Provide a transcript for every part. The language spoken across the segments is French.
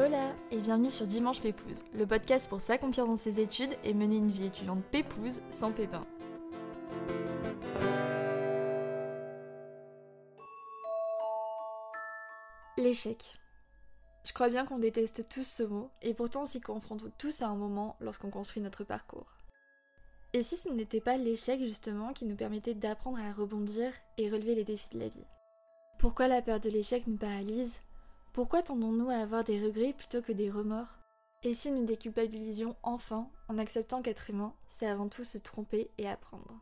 Hola et bienvenue sur Dimanche Pépouze, le podcast pour s'accomplir dans ses études et mener une vie étudiante pépouze sans pépin. L'échec. Je crois bien qu'on déteste tous ce mot, et pourtant on s'y confronte tous à un moment lorsqu'on construit notre parcours. Et si ce n'était pas l'échec justement qui nous permettait d'apprendre à rebondir et relever les défis de la vie? Pourquoi la peur de l'échec nous paralyse? Pourquoi tendons-nous à avoir des regrets plutôt que des remords? Et si nous déculpabilisions enfin en acceptant qu'être humain, c'est avant tout se tromper et apprendre?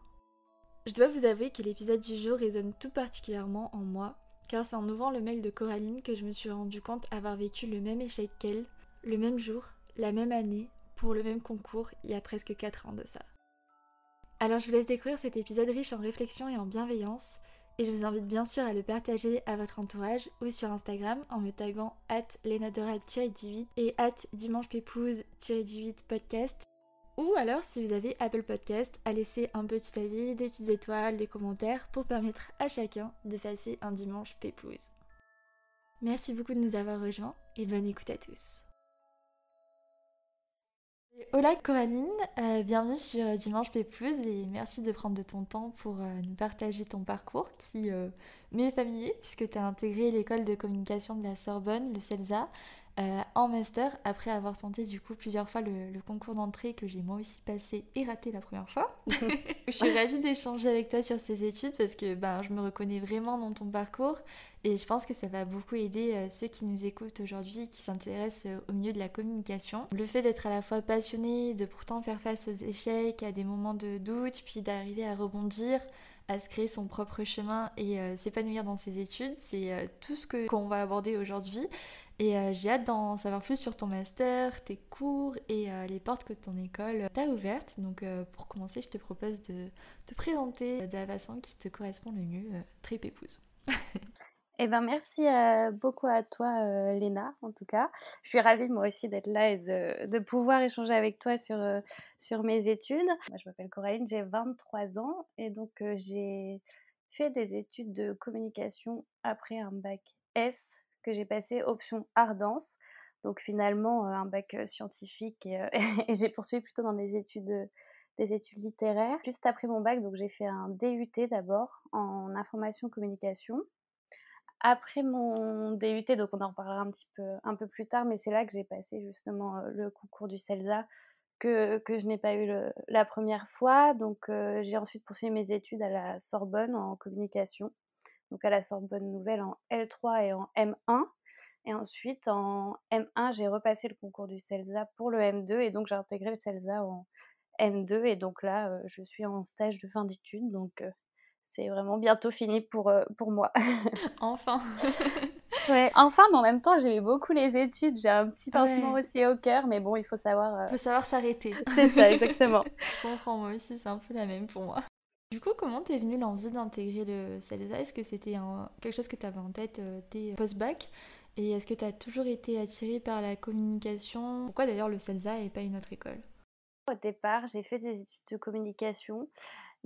Je dois vous avouer que l'épisode du jour résonne tout particulièrement en moi, car c'est en ouvrant le mail de Coraline que je me suis rendu compte avoir vécu le même échec qu'elle, le même jour, la même année, pour le même concours, il y a presque 4 ans de ça. Alors je vous laisse découvrir cet épisode riche en réflexion et en bienveillance, et je vous invite bien sûr à le partager à votre entourage ou sur Instagram en me taguant at lenadorable-du8 et at dimanchepépouse-du8 podcast. Ou alors si vous avez Apple Podcast, à laisser un petit avis, des petites étoiles, des commentaires pour permettre à chacun de passer un dimanche pépouze. Merci beaucoup de nous avoir rejoints et bonne écoute à tous. Hola Coraline, euh, bienvenue sur Dimanche Pépouze et merci de prendre de ton temps pour euh, nous partager ton parcours qui euh, m'est familier puisque tu as intégré l'école de communication de la Sorbonne, le CELSA, en master après avoir tenté du coup plusieurs fois le, le concours d'entrée que j'ai moi aussi passé et raté la première fois. je suis ravie d'échanger avec toi sur ces études parce que ben, je me reconnais vraiment dans ton parcours et je pense que ça va beaucoup aider euh, ceux qui nous écoutent aujourd'hui, qui s'intéressent euh, au milieu de la communication. Le fait d'être à la fois passionné, de pourtant faire face aux échecs, à des moments de doute, puis d'arriver à rebondir, à se créer son propre chemin et euh, s'épanouir dans ses études, c'est tout ce que qu'on va aborder aujourd'hui. Et j'ai hâte d'en savoir plus sur ton master, tes cours et les portes que ton école t'a ouvertes. Donc pour commencer, je te propose de te présenter de la façon qui te correspond le mieux, très pépouse. Eh ben, merci euh, beaucoup à toi, euh, Léna, en tout cas. Je suis ravie, moi aussi, d'être là et de, pouvoir échanger avec toi sur, euh, sur mes études. Moi, je m'appelle Coraline, j'ai 23 ans et donc j'ai fait des études de communication après un bac S que j'ai passé option Ardence. Donc finalement, un bac scientifique et, et j'ai poursuivi plutôt dans des études des études littéraires. Juste après mon bac, donc j'ai fait un DUT d'abord en information communication. Après mon DUT, donc on en reparlera un petit peu, un peu plus tard, mais c'est là que j'ai passé justement le concours du CELSA que, que je n'ai pas eu la première fois. Donc j'ai ensuite poursuivi mes études à la Sorbonne en communication, donc à la Sorbonne Nouvelle en L3 et en M1. Et ensuite en M1, j'ai repassé le concours du CELSA pour le M2 et donc j'ai intégré le CELSA en M2 et donc là je suis en stage de fin d'études donc c'est vraiment bientôt fini pour, euh, pour moi. enfin. ouais, enfin, mais en même temps, j'aimais beaucoup les études. J'ai un petit pincement aussi au cœur, mais bon, il faut savoir. Il euh, faut savoir s'arrêter. c'est ça, exactement. Je comprends, moi aussi, c'est un peu la même pour moi. Du coup, comment t'es venue l'envie d'intégrer le CELSA Est-ce que c'était quelque chose que tu avais en tête euh, dès post-bac? Et est-ce que tu as toujours été attirée par la communication? Pourquoi d'ailleurs le CELSA et pas une autre école? Au départ, j'ai fait des études de communication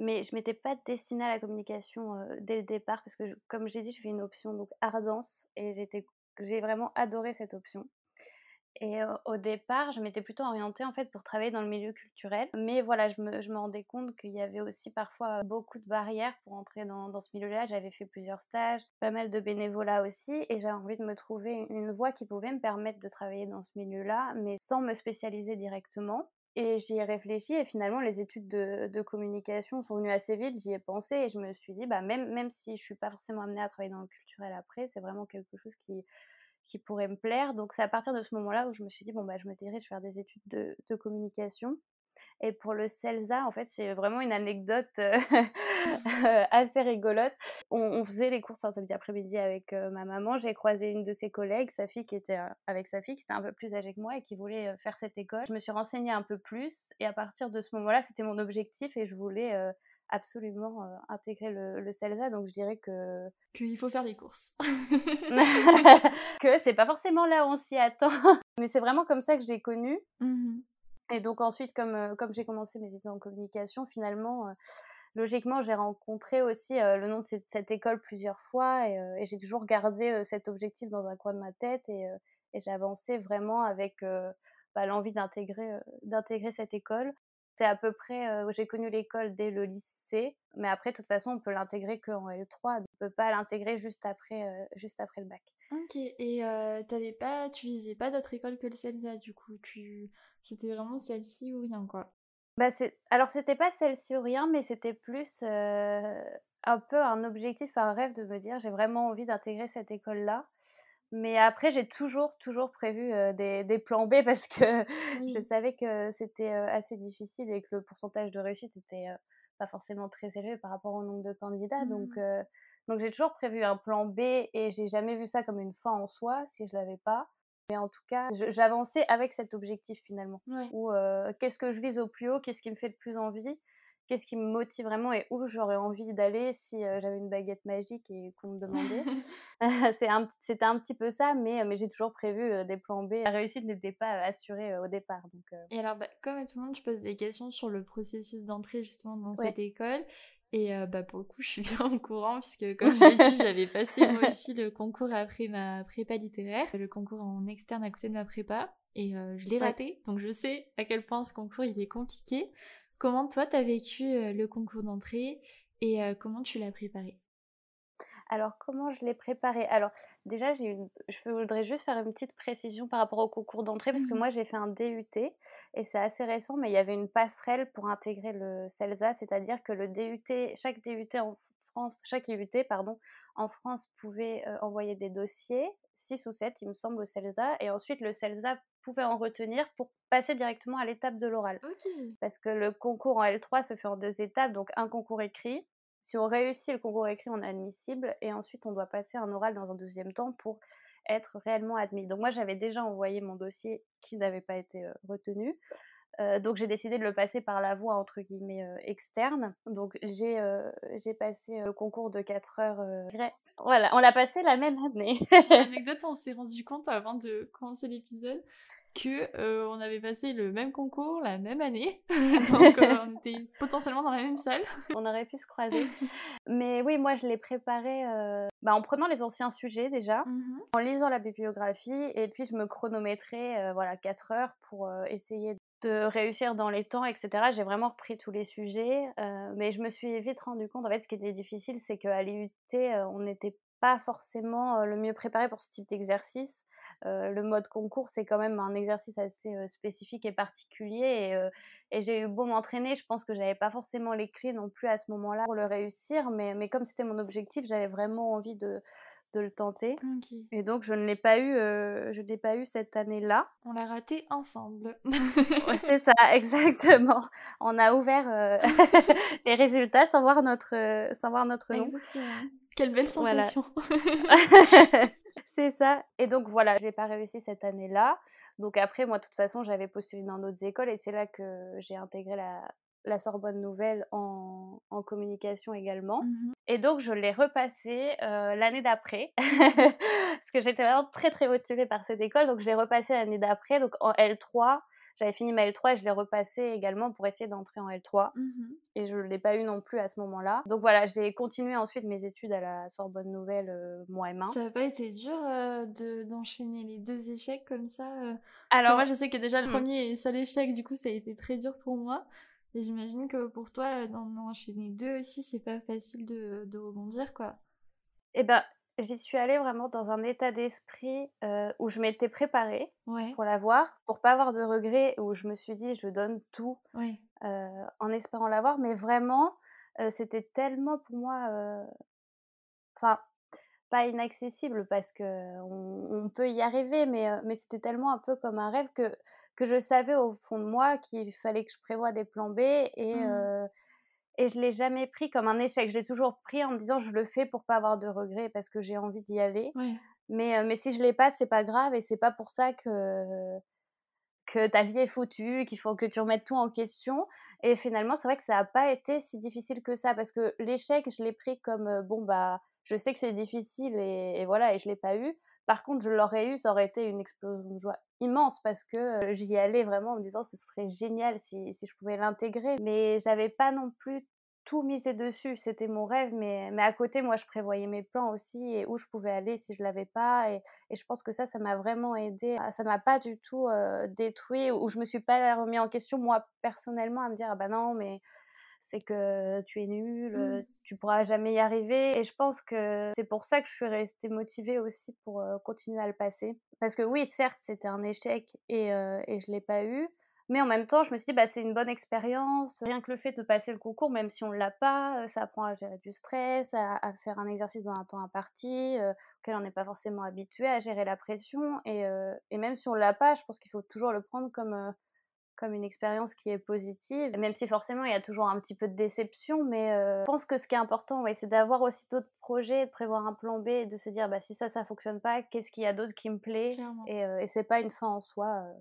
mais je m'étais pas destinée à la communication dès le départ parce que, comme j'ai dit, je fais une option donc et j'ai vraiment adoré cette option. Et au départ, je m'étais plutôt orientée en fait pour travailler dans le milieu culturel. Mais voilà, je me, rendais compte qu'il y avait aussi parfois beaucoup de barrières pour entrer dans, ce milieu-là. J'avais fait plusieurs stages, pas mal de bénévolat aussi, et j'avais envie de me trouver une voie qui pouvait me permettre de travailler dans ce milieu-là, mais sans me spécialiser directement. Et j'y ai réfléchi et finalement les études de, communication sont venues assez vite, j'y ai pensé et je me suis dit, bah, même, même si je suis pas forcément amenée à travailler dans le culturel après, c'est vraiment quelque chose qui, qui pourrait me plaire. Donc c'est à partir de ce moment-là où je me suis dit, bon, bah, je me dirige vers des études de, communication. Et pour le CELSA, en fait, c'est vraiment une anecdote euh, assez rigolote. On, faisait les courses un samedi après-midi avec euh, ma maman. J'ai croisé une de ses collègues, sa fille qui était avec sa fille qui était un peu plus âgée que moi et qui voulait euh, faire cette école. Je me suis renseignée un peu plus et à partir de ce moment-là, c'était mon objectif et je voulais absolument intégrer le, le, CELSA. Donc je dirais que qu'il faut faire des courses. que c'est pas forcément là où on s'y attend, mais c'est vraiment comme ça que je l'ai connu. Mmh et donc ensuite, comme, comme j'ai commencé mes études en communication, finalement, logiquement, j'ai rencontré aussi le nom de cette, école plusieurs fois et, j'ai toujours gardé cet objectif dans un coin de ma tête et, et j'avançais vraiment avec bah, l'envie d'intégrer d'intégrer cette école. C'est à peu près, j'ai connu l'école dès le lycée, mais après, de toute façon, on peut l'intégrer qu'en L3, on ne peut pas l'intégrer juste après, juste après le bac. Ok, et t'avais pas, tu visais pas d'autres écoles que le CELSA, du coup, tu... c'était vraiment celle-ci ou rien, quoi? Bah Alors, c'était pas celle-ci ou rien, mais c'était plus un peu un objectif, un rêve de me dire, j'ai vraiment envie d'intégrer cette école-là. Mais après, j'ai toujours, toujours prévu des, des, plans B parce que je savais que c'était assez difficile et que le pourcentage de réussite était pas forcément très élevé par rapport au nombre de candidats. Donc, mmh. donc j'ai toujours prévu un plan B et j'ai jamais vu ça comme une fin en soi si je l'avais pas. Mais en tout cas, j'avançais avec cet objectif finalement. Ou qu'est-ce que je vise au plus haut, qu'est-ce qui me fait le plus envie? Qu'est-ce qui me motive vraiment et où j'aurais envie d'aller si j'avais une baguette magique et qu'on me demandait? C'était un, petit peu ça, mais, mais j'ai toujours prévu des plans B. La réussite n'était pas assurée au départ. Donc, Et alors, bah, comme à tout le monde, je pose des questions sur le processus d'entrée justement dans cette école. Et bah, pour le coup, je suis bien au courant, puisque comme je l'ai dit, j'avais passé moi aussi le concours après ma prépa littéraire, le concours en externe à côté de ma prépa, et je l'ai raté, donc je sais à quel point ce concours il est compliqué. Comment toi, tu as vécu le concours d'entrée et comment tu l'as préparé? Alors, comment je l'ai préparé? Alors, déjà, j'ai une... je voudrais juste faire une petite précision par rapport au concours d'entrée, parce que mmh moi, j'ai fait un DUT, et c'est assez récent, mais il y avait une passerelle pour intégrer le CELSA, c'est-à-dire que le DUT, chaque DUT en France, chaque IUT, pardon, en France pouvait envoyer des dossiers, 6 ou 7, il me semble, au CELSA, et ensuite, le CELSA pouvait en retenir pour passer directement à l'étape de l'oral. Parce que le concours en L3 se fait en deux étapes, donc un concours écrit. Si on réussit le concours écrit, on est admissible et ensuite on doit passer un oral dans un deuxième temps pour être réellement admis. Donc moi j'avais déjà envoyé mon dossier qui n'avait pas été retenu. donc j'ai décidé de le passer par la voie entre guillemets externe. Donc j'ai j'ai passé le concours de 4 heures. Voilà, on l'a passé la même année. L'anecdote, on s'est rendu compte avant de commencer l'épisode que euh, on avait passé le même concours la même année, donc euh, on était potentiellement dans la même salle. On aurait pu se croiser. Mais oui, moi je l'ai préparé euh, bah, en prenant les anciens sujets déjà, mmh en lisant la bibliographie, et puis je me chronométrais voilà 4 heures pour essayer de réussir dans les temps, etc. J'ai vraiment repris tous les sujets, mais je me suis vite rendu compte, en fait, ce qui était difficile, c'est qu'à l'IUT, on n'était pas forcément le mieux préparé pour ce type d'exercice. le mode concours, c'est quand même un exercice assez spécifique et particulier. Et, j'ai eu beau m'entraîner, je pense que j'avais pas forcément les clés non plus à ce moment-là pour le réussir. Mais, mais comme c'était mon objectif, j'avais vraiment envie de, de le tenter. Et donc je ne l'ai pas eu, je l'ai pas eu cette année-là. On l'a raté ensemble. c'est ça, exactement. On a ouvert les résultats sans voir notre, sans voir notre nom. Quelle belle sensation. c'est ça. Et donc voilà, je n'ai pas réussi cette année-là. Donc après, moi, de toute façon, j'avais postulé dans d'autres écoles et c'est là que j'ai intégré la, la Sorbonne Nouvelle en, en communication également. Mmh et donc, je l'ai repassé euh, l'année d'après, parce que j'étais vraiment très, très motivée par cette école. Donc, je l'ai repassé l'année d'après, donc en L3. J'avais fini ma L3 et je l'ai repassé également pour essayer d'entrer en L3. Mmh et je ne l'ai pas eu non plus à ce moment-là. Donc voilà, j'ai continué ensuite mes études à la Sorbonne Nouvelle, euh, moi et main. Ça n'a pas été dur euh, d'enchaîner les deux échecs comme ça Alors, moi, je sais que déjà le mmh. premier seul échec, du coup, ça a été très dur pour moi. Et j'imagine que pour toi, d'en enchaîner deux aussi, c'est pas facile de, de, rebondir, quoi. Eh ben, j'y suis allée vraiment dans un état d'esprit euh, où je m'étais préparée pour l'avoir, pour pas avoir de regrets, où je me suis dit, je donne tout euh, en espérant l'avoir. Mais vraiment, euh, c'était tellement pour moi. Enfin, pas inaccessible parce que on, peut y arriver, mais, mais c'était tellement un peu comme un rêve que que je savais au fond de moi qu'il fallait que je prévoie des plans B et, mmh. euh, et je ne l'ai jamais pris comme un échec. Je l'ai toujours pris en me disant je le fais pour pas avoir de regrets parce que j'ai envie d'y aller. Mais, mais si je l'ai pas, c'est pas grave et c'est pas pour ça que, que ta vie est foutue, qu'il faut que tu remettes tout en question. Et finalement, c'est vrai que ça n'a pas été si difficile que ça parce que l'échec, je l'ai pris comme bon, bah, je sais que c'est difficile et, et, voilà, et je l'ai pas eu. Par contre, je l'aurais eu, ça aurait été une explosion de joie immense parce que j'y allais vraiment en me disant ce serait génial si, je pouvais l'intégrer. Mais j'avais pas non plus tout misé dessus. C'était mon rêve, mais, à côté, moi, je prévoyais mes plans aussi et où je pouvais aller si je l'avais pas. Et, et, je pense que ça, ça m'a vraiment aidé. Ça m'a pas du tout détruit ou je me suis pas remis en question, moi, personnellement, à me dire, ah bah non, mais c'est que tu es nul, Mmh. tu pourras jamais y arriver. Et je pense que c'est pour ça que je suis restée motivée aussi pour continuer à le passer. Parce que oui, certes, c'était un échec et, et je l'ai pas eu. Mais en même temps, je me suis dit, bah, c'est une bonne expérience. Rien que le fait de passer le concours, même si on ne l'a pas, ça apprend à gérer du stress, à, à faire un exercice dans un temps imparti, auquel on n'est pas forcément habitué, à gérer la pression. Et, et même si on ne l'a pas, je pense qu'il faut toujours le prendre comme comme une expérience qui est positive, même si forcément il y a toujours un petit peu de déception, mais euh, je pense que ce qui est important, ouais, c'est d'avoir aussi d'autres projets, de prévoir un plan B et de se dire bah, si ça, ça fonctionne pas, qu'est-ce qu'il y a d'autre qui me plaît? Et, euh, et c'est pas une fin en soi euh,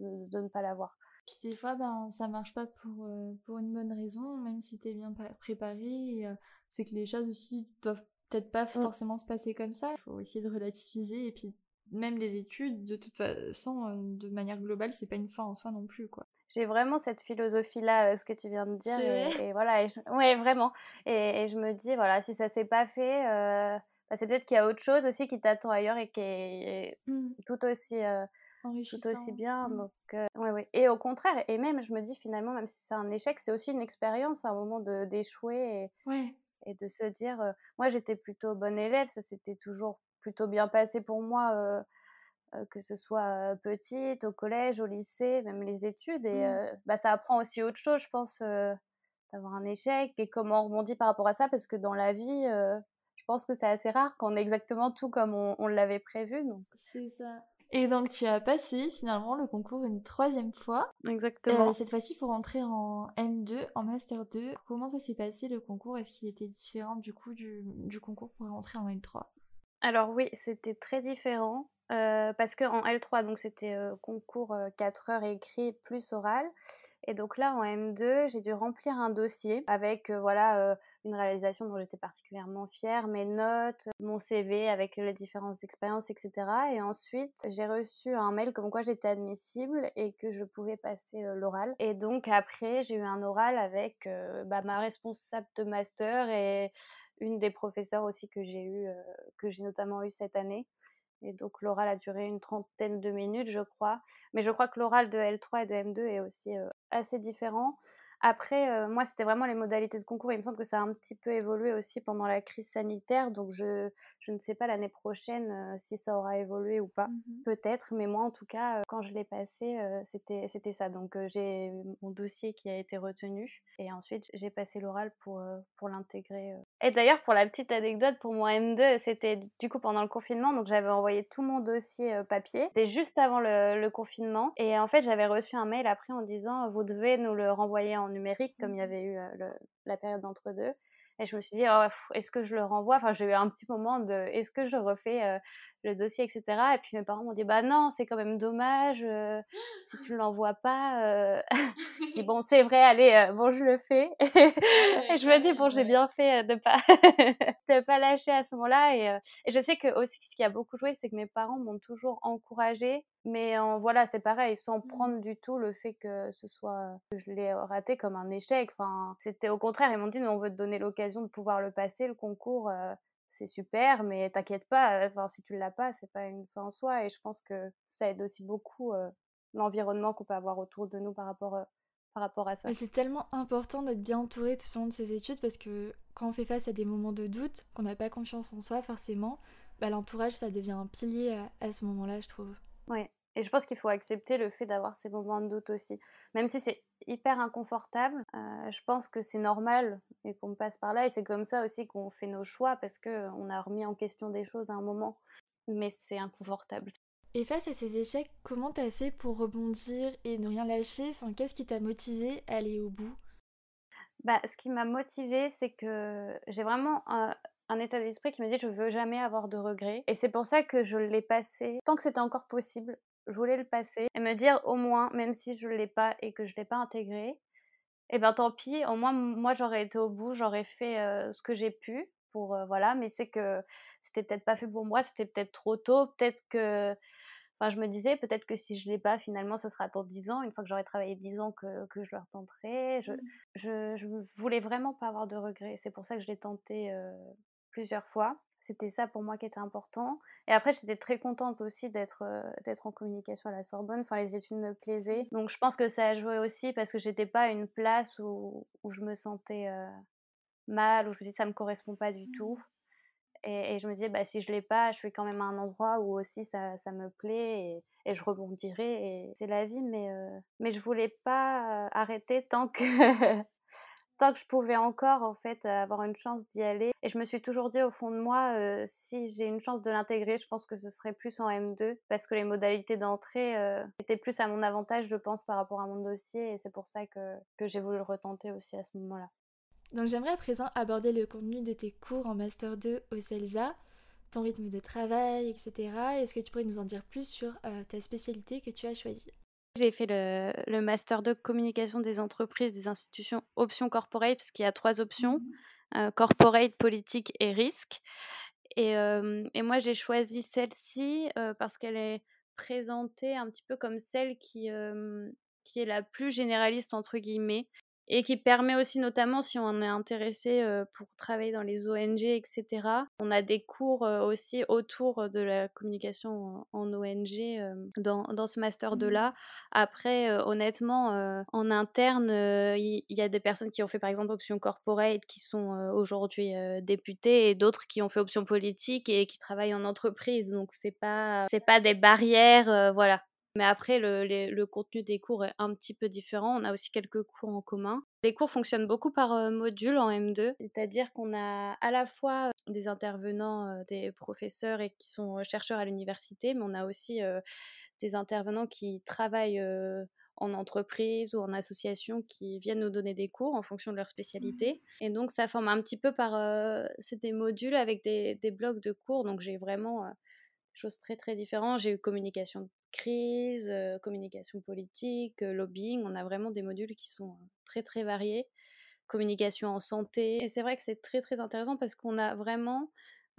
de, de, ne pas l'avoir. Puis des fois, ben, ça marche pas pour, euh, pour une bonne raison, même si tu es bien préparé. Euh, c'est que les choses aussi doivent peut-être pas mmh. forcément se passer comme ça. Il faut essayer de relativiser et puis même les études, de toute façon, euh, de manière globale, c'est pas une fin en soi non plus, quoi. J'ai vraiment cette philosophie-là, euh, ce que tu viens de dire. Et, et, voilà, et ouais, vraiment. Et, et, je me dis, voilà, si ça s'est pas fait, euh, bah, c'est peut-être qu'il y a autre chose aussi qui t'attend ailleurs et qui est mmh. tout aussi. Euh, tout aussi bien. Mmh. Donc, ouais, ouais. Et au contraire, et même, je me dis finalement, même si c'est un échec, c'est aussi une expérience, un moment d'échouer et, ouais. et de se dire, moi j'étais plutôt bonne élève, ça s'était toujours plutôt bien passé pour moi, que ce soit petite, au collège, au lycée, même les études. Et mmh. bah, ça apprend aussi autre chose, je pense, d'avoir un échec et comment on rebondit par rapport à ça, parce que dans la vie, je pense que c'est assez rare qu'on ait exactement tout comme on, on l'avait prévu. C'est ça. Et donc tu as passé finalement le concours une troisième fois. Exactement. Euh, cette fois-ci pour entrer en M2, en Master 2. Comment ça s'est passé le concours? Est-ce qu'il était différent du coup du, du concours pour rentrer en L3 alors oui, c'était très différent, parce qu'en L3, donc c'était, concours, 4 heures écrit plus oral et donc là, en M2, j'ai dû remplir un dossier avec, voilà, une réalisation dont j'étais particulièrement fière, mes notes, mon CV avec les différentes expériences etc. et ensuite, j'ai reçu un mail comme quoi j'étais admissible et que je pouvais passer, l'oral et donc après, j'ai eu un oral avec, bah, ma responsable de master et une des professeurs aussi que j'ai eu, que j'ai notamment eu cette année. Et donc l'oral a duré une trentaine de minutes, je crois. Mais je crois que l'oral de L3 et de M2 est aussi assez différent. Après, euh, moi, c'était vraiment les modalités de concours. Il me semble que ça a un petit peu évolué aussi pendant la crise sanitaire. Donc, je, je ne sais pas l'année prochaine euh, si ça aura évolué ou pas. Mmh Peut-être, mais moi, en tout cas, euh, quand je l'ai passé, c'était, c'était ça. Donc, j'ai mon dossier qui a été retenu. Et ensuite, j'ai passé l'oral pour, pour l'intégrer. Et d'ailleurs, pour la petite anecdote, pour mon M2, c'était du coup pendant le confinement. Donc, j'avais envoyé tout mon dossier papier. C'était juste avant le, le confinement. Et en fait, j'avais reçu un mail après en disant Vous devez nous le renvoyer en numérique, comme il y mmh avait eu le, la période d'entre-deux. Et je me suis dit, oh, est-ce que je le renvoie? Enfin, j'ai eu un petit moment de, est-ce que je refais le dossier, etc. Et puis mes parents m'ont dit, bah non, c'est quand même dommage, si tu ne l'envoies pas. je dis, bon, c'est vrai, allez, bon, je le fais. et je me dis, bon, j'ai bien fait de pas, de pas lâcher à ce moment-là. Et, et, je sais que aussi, ce qui a beaucoup joué, c'est que mes parents m'ont toujours encouragée mais en, voilà, c'est pareil, sans mmh. prendre du tout le fait que ce soit que je l'ai raté comme un échec. Enfin, c'était au contraire, ils m'ont dit, nous, on veut te donner l'occasion de pouvoir le passer, le concours, c'est super, mais t'inquiète pas, enfin, si tu l'as pas, c'est pas une fin en soi. Et je pense que ça aide aussi beaucoup l'environnement qu'on peut avoir autour de nous par rapport, par rapport à ça. C'est tellement important d'être bien entouré tout au long de ses études parce que quand on fait face à des moments de doute, qu'on n'a pas confiance en soi, forcément, bah, l'entourage, ça devient un pilier à, à ce moment-là, je trouve. Ouais. Et je pense qu'il faut accepter le fait d'avoir ces moments de doute aussi. Même si c'est hyper inconfortable, euh, je pense que c'est normal et qu'on passe par là. Et c'est comme ça aussi qu'on fait nos choix parce qu'on a remis en question des choses à un moment. Mais c'est inconfortable. Et face à ces échecs, comment t'as fait pour rebondir et ne rien lâcher? Enfin, Qu'est-ce qui t'a motivé à aller au bout? Bah, Ce qui m'a motivé, c'est que j'ai vraiment un, un état d'esprit qui me dit je veux jamais avoir de regrets. Et c'est pour ça que je l'ai passé tant que c'était encore possible je voulais le passer et me dire au moins, même si je ne l'ai pas et que je ne l'ai pas intégré, eh ben tant pis, au moins moi j'aurais été au bout, j'aurais fait ce que j'ai pu pour voilà, mais c'est que c'était peut-être pas fait pour moi, c'était peut-être trop tôt, peut-être que Enfin, je me disais peut-être que si je l'ai pas, finalement, ce sera dans 10 ans. Une fois que j'aurai travaillé 10 ans, que, que je le retenterai. Je, mmh. je, je, voulais vraiment pas avoir de regrets. C'est pour ça que je l'ai tenté plusieurs fois. C'était ça pour moi qui était important. Et après, j'étais très contente aussi d'être d'être en communication à la Sorbonne. Enfin, les études me plaisaient. Mmh. Donc, je pense que ça a joué aussi parce que j'étais pas à une place où, où je me sentais mal, où je me disais ça me correspond pas du tout. Mmh. Et, je me disais, bah, si je l'ai pas, je suis quand même à un endroit où aussi ça, ça me plaît et, je rebondirai. Et c'est la vie, mais, euh, mais je voulais pas euh, arrêter tant que, tant que je pouvais encore en fait avoir une chance d'y aller. Et je me suis toujours dit au fond de moi, euh, si j'ai une chance de l'intégrer, je pense que ce serait plus en M2 parce que les modalités d'entrée étaient plus à mon avantage, je pense, par rapport à mon dossier. Et c'est pour ça que, j'ai voulu le retenter aussi à ce moment-là. Donc j'aimerais à présent aborder le contenu de tes cours en Master 2 au CELSA, ton rythme de travail, etc. Est-ce que tu pourrais nous en dire plus sur euh, ta spécialité que tu as choisie? J'ai fait le, Master 2 Communication des entreprises, des institutions, options corporate, parce qu'il y a trois options, euh, corporate, politique et risque. Et, et moi j'ai choisi celle-ci euh, parce qu'elle est présentée un petit peu comme celle qui, qui est la plus généraliste entre guillemets et qui permet aussi notamment si on est intéressé pour travailler dans les ONG, etc. On a des cours aussi autour de la communication en ONG dans, dans, ce master 2 là. Mmh. Après, honnêtement, en interne, il y, a des personnes qui ont fait par exemple option corporate qui sont aujourd'hui députés et d'autres qui ont fait option politique et qui travaillent en entreprise. Donc c'est pas c'est pas des barrières, voilà. Mais après, le, contenu des cours est un petit peu différent. On a aussi quelques cours en commun. Les cours fonctionnent beaucoup par module en M2, c'est-à-dire qu'on a à la fois des intervenants, des professeurs et qui sont chercheurs à l'université, mais on a aussi des intervenants qui travaillent en entreprise ou en association qui viennent nous donner des cours en fonction de leur spécialité. Mmh. Et donc, ça forme un petit peu par. c'est des modules avec des, des, blocs de cours. Donc, j'ai vraiment choses très, très différentes. J'ai eu communication crise, communication politique, lobbying. On a vraiment des modules qui sont très très variés. Communication en santé. Et c'est vrai que c'est très très intéressant parce qu'on a vraiment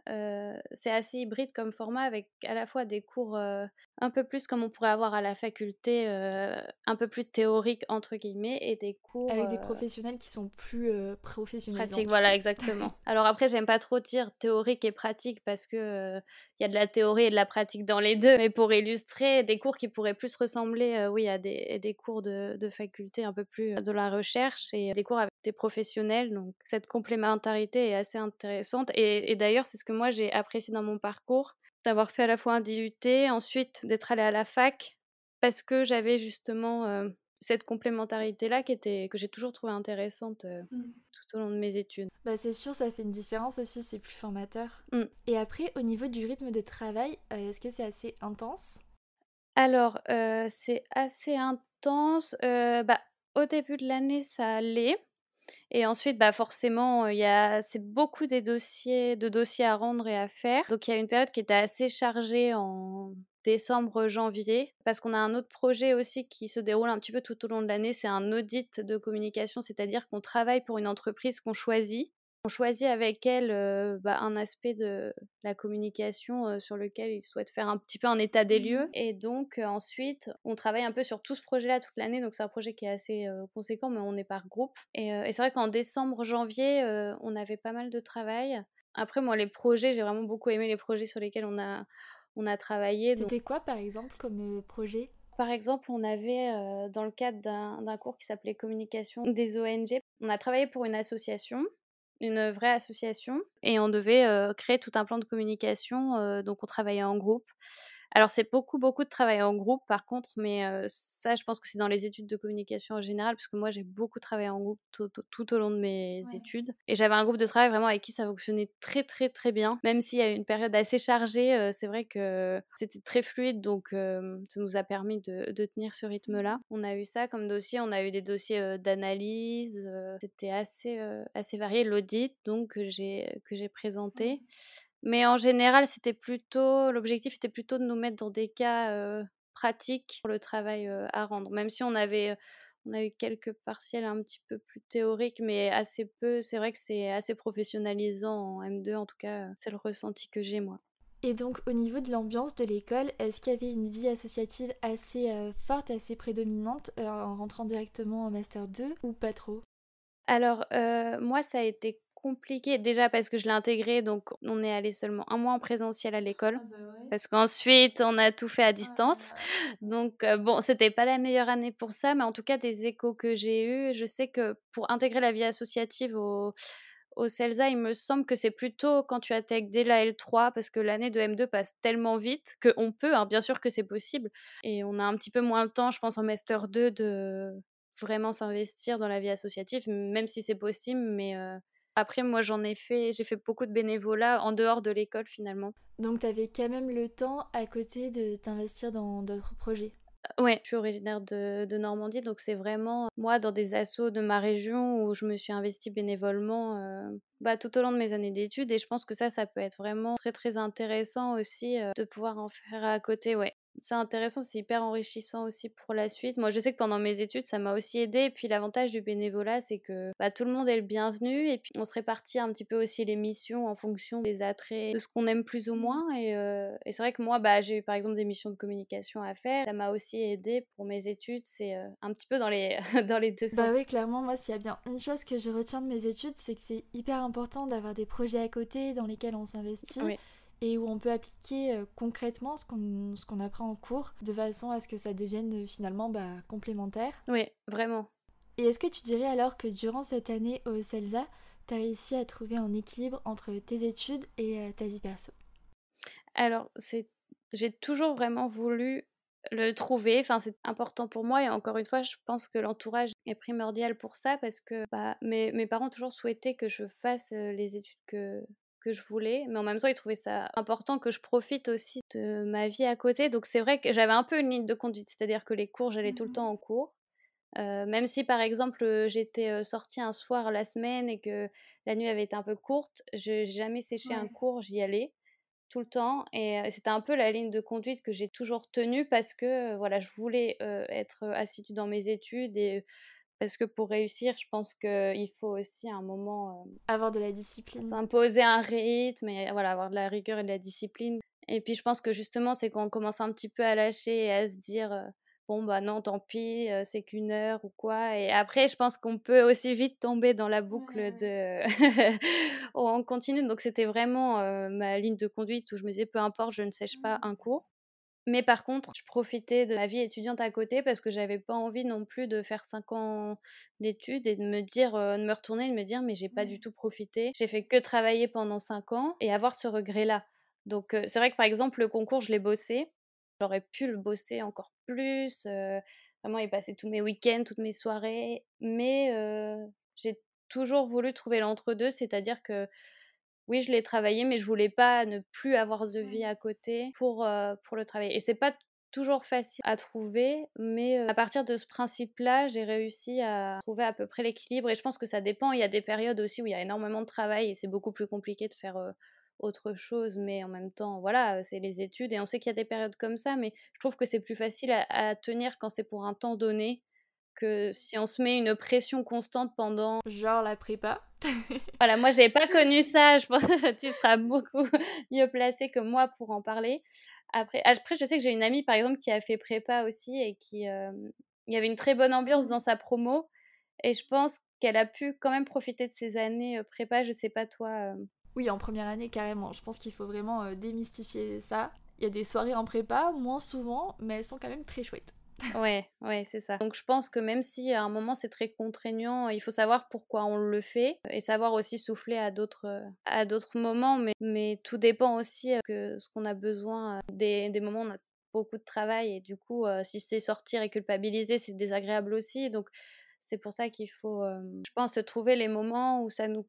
c'est assez hybride comme format avec à la fois des cours un peu plus comme on pourrait avoir à la faculté, un peu plus théoriques entre guillemets, et des cours avec des professionnels qui sont plus professionnels. Pratique, voilà, exactement. Alors après, j'aime pas trop dire théorique et pratique parce que il y a de la théorie et de la pratique dans les deux, mais pour illustrer des cours qui pourraient plus ressembler, oui, à des, des cours de, de, faculté un peu plus de la recherche et des cours avec des professionnels. Donc cette complémentarité est assez intéressante et, et d'ailleurs c'est ce que moi j'ai apprécié dans mon parcours, d'avoir fait à la fois un DUT, ensuite d'être allée à la fac, parce que j'avais justement cette complémentarité-là qui était, que j'ai toujours trouvée intéressante mmh. tout au long de mes études. Bah c'est sûr, ça fait une différence aussi, c'est plus formateur. Mmh. Et après, au niveau du rythme de travail, est-ce que c'est assez intense? Alors, c'est assez intense. bah, au début de l'année, ça allait. Et ensuite, bah, forcément, il y a c'est beaucoup des dossiers de dossiers à rendre et à faire. Donc il y a une période qui était assez chargée en décembre, janvier, parce qu'on a un autre projet aussi qui se déroule un petit peu tout au long de l'année, c'est un audit de communication, c'est-à-dire qu'on travaille pour une entreprise qu'on choisit on choisit avec elle bah, un aspect de la communication sur lequel ils souhaitent faire un petit peu un état des lieux. Mmh et donc ensuite, on travaille un peu sur tout ce projet-là toute l'année. Donc c'est un projet qui est assez conséquent, mais on est par groupe. Et, et c'est vrai qu'en décembre, janvier, on avait pas mal de travail. Après, moi, les projets, j'ai vraiment beaucoup aimé les projets sur lesquels on a, on a travaillé. C'était quoi, par exemple, comme projet? Par exemple, on avait, dans le cadre d'un cours qui s'appelait Communication des ONG, on a travaillé pour une association une vraie association et on devait créer tout un plan de communication. donc on travaillait en groupe. Alors, c'est beaucoup, beaucoup de travail en groupe, par contre, mais ça, je pense que c'est dans les études de communication en général, parce que moi, j'ai beaucoup travaillé en groupe tout, au long de mes études. Et j'avais un groupe de travail vraiment avec qui ça fonctionnait très, très, très bien. Même s'il y a eu une période assez chargée, c'est vrai que c'était très fluide, donc ça nous a permis de, de tenir ce rythme-là. On a eu ça comme dossier, on a eu des dossiers d'analyse, c'était assez, assez varié. L'audit, donc, que j'ai présenté. Mais en général, c'était plutôt l'objectif était plutôt de nous mettre dans des cas pratiques pour le travail à rendre. Même si on avait on a eu quelques partiels un petit peu plus théoriques, mais assez peu. C'est vrai que c'est assez professionnalisant en M2, en tout cas, c'est le ressenti que j'ai moi. Et donc au niveau de l'ambiance de l'école, est-ce qu'il y avait une vie associative assez euh, forte, assez prédominante en rentrant directement en master 2 ou pas trop? Alors moi ça a été compliqué. Déjà parce que je l'ai intégré donc on est allé seulement un mois en présentiel à l'école. Ah bah parce qu'ensuite on a tout fait à distance. Donc bon, c'était pas la meilleure année pour ça, mais en tout cas des échos que j'ai eus, je sais que pour intégrer la vie associative au au CELSA, il me semble que c'est plutôt quand tu intègres dès la L3 parce que l'année de M2 passe tellement vite qu'on peut, hein, bien sûr que c'est possible. Et on a un petit peu moins de temps, je pense en master 2 de vraiment s'investir dans la vie associative, même si c'est possible, mais après, moi, j'en ai fait, j'ai fait beaucoup de bénévolat en dehors de l'école finalement. Donc, tu avais quand même le temps à côté de t'investir dans d'autres projets. Ouais, je suis originaire de, de Normandie, donc c'est vraiment moi dans des assos de ma région où je me suis investie bénévolement euh, bah, tout au long de mes années d'études et je pense que ça, ça peut être vraiment très très intéressant aussi euh, de pouvoir en faire à côté, ouais c'est intéressant, c'est hyper enrichissant aussi pour la suite. Moi, je sais que pendant mes études, ça m'a aussi aidé. Et puis, l'avantage du bénévolat, c'est que bah, tout le monde est le bienvenu. Et puis, on se répartit un petit peu aussi les missions en fonction des attraits, de ce qu'on aime plus ou mmh. moins. Et, euh, et c'est vrai que moi, bah, j'ai eu par exemple des missions de communication à faire. Ça m'a aussi aidé pour mes études. C'est euh, un petit peu dans les, dans les deux bah sens. Bah oui, clairement, moi, s'il y a bien une chose que je retiens de mes études, c'est que c'est hyper important d'avoir des projets à côté dans lesquels on s'investit. Oui et où on peut appliquer euh, concrètement ce qu'on, qu'on apprend en cours de façon à ce que ça devienne euh, finalement bah, complémentaire. Oui, vraiment. Et est-ce que tu dirais alors que durant cette année au CELSA, tu as réussi à trouver un équilibre entre tes études et euh, ta vie perso? Alors, c'est... j'ai toujours vraiment voulu le trouver. Enfin, c'est important pour moi. Et encore une fois, je pense que l'entourage est primordial pour ça parce que bah, mes, mes parents ont toujours souhaité que je fasse les études que, que je voulais, mais en même temps, ils trouvaient ça important que je profite aussi de ma vie à côté. Donc c'est vrai que j'avais un peu une ligne de conduite, c'est-à-dire que les cours, j'allais tout le mmh temps en cours. même si par exemple j'étais sortie un soir la semaine et que la nuit avait été un peu courte, je n'ai jamais séché un cours, j'y allais tout le temps et c'était un peu la ligne de conduite que j'ai toujours tenue parce que voilà, je voulais être assidue dans mes études et parce que pour réussir, je pense qu'il faut aussi un moment. avoir de la discipline. S'imposer un rythme et voilà, avoir de la rigueur et de la discipline. Et puis je pense que justement, c'est quand on commence un petit peu à lâcher et à se dire bon, bah non, tant pis, c'est qu'une heure ou quoi. Et après, je pense qu'on peut aussi vite tomber dans la boucle de. on continue. Donc c'était vraiment ma ligne de conduite où je me disais peu importe, je ne sèche pas un cours. Mais par contre, je profitais de ma vie étudiante à côté parce que j'avais pas envie non plus de faire 5 ans d'études et de me dire, de me retourner et de me dire, mais j'ai pas du tout profité. J'ai fait que travailler pendant 5 ans et avoir ce regret-là. Donc, c'est vrai que par exemple, le concours, je l'ai bossé. J'aurais pu le bosser encore plus, vraiment y passer tous mes week-ends, toutes mes soirées. Mais j'ai toujours voulu trouver l'entre-deux, c'est-à-dire que oui, je l'ai travaillé, mais je voulais pas ne plus avoir de vie à côté pour, pour le travail. Et c'est pas toujours facile à trouver, mais à partir de ce principe-là, j'ai réussi à trouver à peu près l'équilibre. Et je pense que ça dépend. Il y a des périodes aussi où il y a énormément de travail et c'est beaucoup plus compliqué de faire autre chose, mais en même temps, voilà, c'est les études et on sait qu'il y a des périodes comme ça, mais je trouve que c'est plus facile à tenir quand c'est pour un temps donné que si on se met une pression constante pendant. Genre la prépa. voilà, moi j'ai pas connu ça, je pense que tu seras beaucoup mieux placé que moi pour en parler. Après, après je sais que j'ai une amie par exemple qui a fait prépa aussi et qui. Euh, il y avait une très bonne ambiance dans sa promo et je pense qu'elle a pu quand même profiter de ses années prépa, je sais pas toi. Euh. Oui, en première année carrément. Je pense qu'il faut vraiment démystifier ça. Il y a des soirées en prépa, moins souvent, mais elles sont quand même très chouettes. Ouais, ouais, c'est ça. Donc je pense que même si à un moment c'est très contraignant, il faut savoir pourquoi on le fait et savoir aussi souffler à d'autres à d'autres moments. Mais, mais tout dépend aussi de ce qu'on a besoin. Des, des moments où on a beaucoup de travail et du coup, si c'est sortir et culpabiliser, c'est désagréable aussi. Donc c'est pour ça qu'il faut, je pense, trouver les moments où ça nous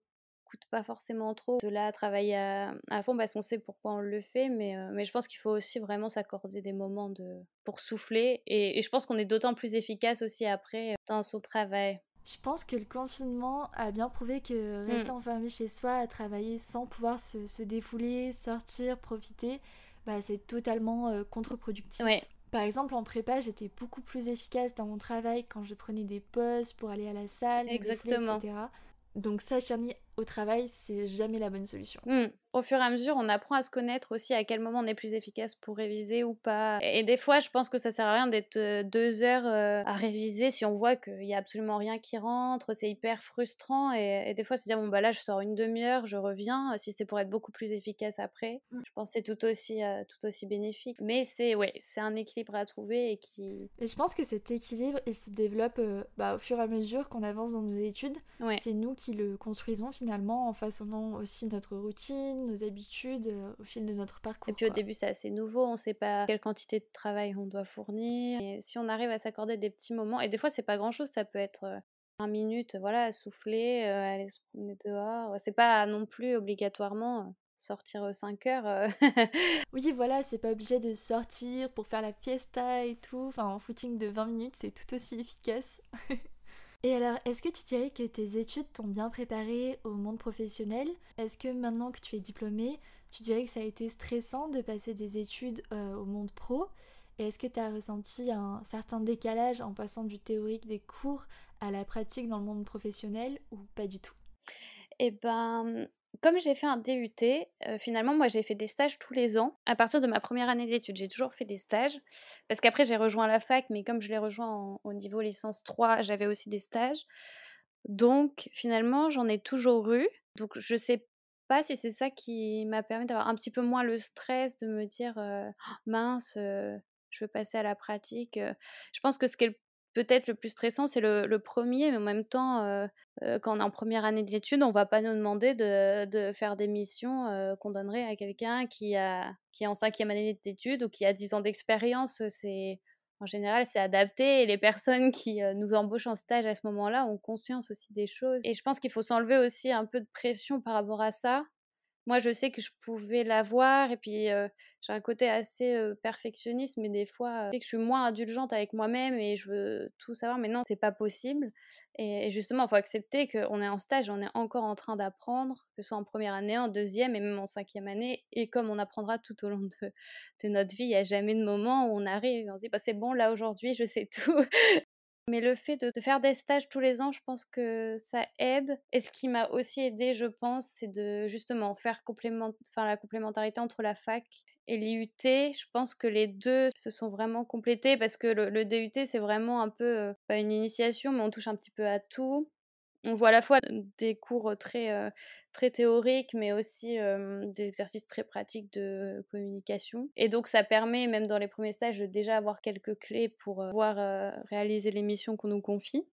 coûte pas forcément trop de là travailler à, fond parce qu'on sait pourquoi on le fait, mais, euh, mais je pense qu'il faut aussi vraiment s'accorder des moments de, pour souffler et, je pense qu'on est d'autant plus efficace aussi après euh, dans son travail. Je pense que le confinement a bien prouvé que rester mmh. enfermé chez soi, à travailler sans pouvoir se, se défouler, sortir, profiter, bah, c'est totalement euh, contre-productif. Par exemple, en prépa, j'étais beaucoup plus efficace dans mon travail quand je prenais des pauses pour aller à la salle, Exactement. etc. Donc ça, Charny, au travail, c'est jamais la bonne solution. Mmh. Au fur et à mesure, on apprend à se connaître aussi, à quel moment on est plus efficace pour réviser ou pas. Et des fois, je pense que ça sert à rien d'être deux heures à réviser si on voit qu'il y a absolument rien qui rentre, c'est hyper frustrant. Et, des fois, se dire bon bah là, je sors une demi-heure, je reviens. Si c'est pour être beaucoup plus efficace après, mmh. je pense que c'est tout aussi tout aussi bénéfique. Mais c'est ouais, c'est un équilibre à trouver et qui. Et je pense que cet équilibre, il se développe bah, au fur et à mesure qu'on avance dans nos études. C'est nous qui le construisons finalement en façonnant aussi notre routine, nos habitudes euh, au fil de notre parcours. Et puis au début, c'est assez nouveau, on ne sait pas quelle quantité de travail on doit fournir. Et si on arrive à s'accorder des petits moments, et des fois, c'est pas grand chose, ça peut être 20 euh, minutes, voilà, à souffler, euh, aller se promener dehors. C'est pas non plus obligatoirement sortir 5 heures. oui, voilà, c'est pas obligé de sortir pour faire la fiesta et tout. Enfin, en footing de 20 minutes, c'est tout aussi efficace. Et alors, est-ce que tu dirais que tes études t'ont bien préparé au monde professionnel? Est-ce que maintenant que tu es diplômée, tu dirais que ça a été stressant de passer des études euh, au monde pro? Et est-ce que tu as ressenti un certain décalage en passant du théorique des cours à la pratique dans le monde professionnel ou pas du tout? Eh ben, comme j'ai fait un DUT, finalement, moi, j'ai fait des stages tous les ans. À partir de ma première année d'études, j'ai toujours fait des stages. Parce qu'après, j'ai rejoint la fac, mais comme je l'ai rejoint au niveau licence 3, j'avais aussi des stages. Donc, finalement, j'en ai toujours eu. Donc, je sais pas si c'est ça qui m'a permis d'avoir un petit peu moins le stress, de me dire «Oh, mince, je veux passer à la pratique. Je pense que ce qui est le peut-être le plus stressant, c'est le, premier, mais en même temps, euh, euh, quand on est en première année d'études, on va pas nous demander de, faire des missions euh, qu'on donnerait à quelqu'un qui, est en cinquième année d'études ou qui a 10 ans d'expérience. C'est en général, c'est adapté et les personnes qui nous embauchent en stage à ce moment-là ont conscience aussi des choses. Et je pense qu'il faut s'enlever aussi un peu de pression par rapport à ça moi, je sais que je pouvais l'avoir et puis j'ai un côté assez perfectionniste, mais des fois, que je suis moins indulgente avec moi-même et je veux tout savoir, mais non, c'est pas possible. Et, justement, il faut accepter qu'on est en stage, on est encore en train d'apprendre, que ce soit en première année, en deuxième et même en cinquième année. Et comme on apprendra tout au long de, de notre vie, il n'y a jamais de moment où on arrive et on se dit, bah, c'est bon, là aujourd'hui, je sais tout. Mais le fait de, faire des stages tous les ans, je pense que ça aide. Et ce qui m'a aussi aidé, je pense, c'est de justement faire la complémentarité entre la fac et l'IUT. Je pense que les deux se sont vraiment complétés parce que le, DUT, c'est vraiment un peu, euh, pas une initiation, mais on touche un petit peu à tout on voit à la fois des cours très, très théoriques, mais aussi des exercices très pratiques de communication. Et donc, ça permet, même dans les premiers stages, de déjà avoir quelques clés pour pouvoir réaliser les missions qu'on nous confie.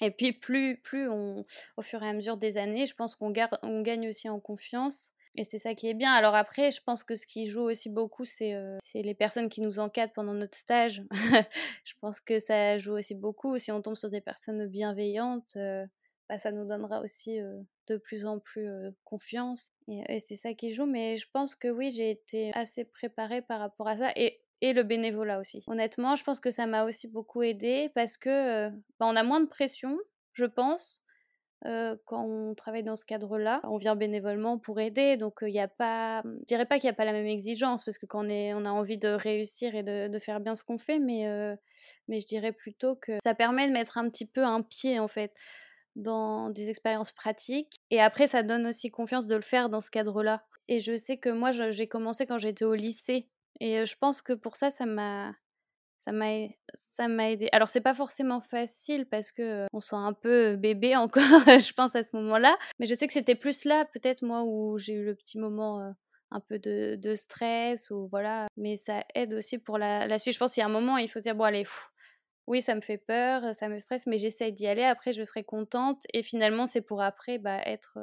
Et puis, plus, plus on, au fur et à mesure des années, je pense qu'on on gagne aussi en confiance et c'est ça qui est bien. Alors après, je pense que ce qui joue aussi beaucoup, c'est les personnes qui nous encadrent pendant notre stage. je pense que ça joue aussi beaucoup. Si on tombe sur des personnes bienveillantes, bah, ça nous donnera aussi de plus en plus confiance. Et, c'est ça qui joue. Mais je pense que oui, j'ai été assez préparée par rapport à ça. Et, et le bénévolat aussi. Honnêtement, je pense que ça m'a aussi beaucoup aidé parce que bah, on a moins de pression, je pense quand on travaille dans ce cadre-là. On vient bénévolement pour aider, donc il n'y a pas, je dirais pas qu'il n'y a pas la même exigence, parce que quand on, est, on a envie de réussir et de, faire bien ce qu'on fait, mais, mais je dirais plutôt que ça permet de mettre un petit peu un pied en fait dans des expériences pratiques, et après ça donne aussi confiance de le faire dans ce cadre-là. Et je sais que moi j'ai commencé quand j'étais au lycée, et je pense que pour ça, ça m'a ça m'a aidé. Alors c'est pas forcément facile parce que on sent un peu bébé encore, je pense à ce moment-là. Mais je sais que c'était plus là, peut-être moi où j'ai eu le petit moment un peu de, stress ou voilà. Mais ça aide aussi pour la, suite. Je pense qu'il y a un moment, il faut dire bon allez, oui ça me fait peur, ça me stresse, mais j'essaye d'y aller. Après je serai contente et finalement c'est pour après bah, être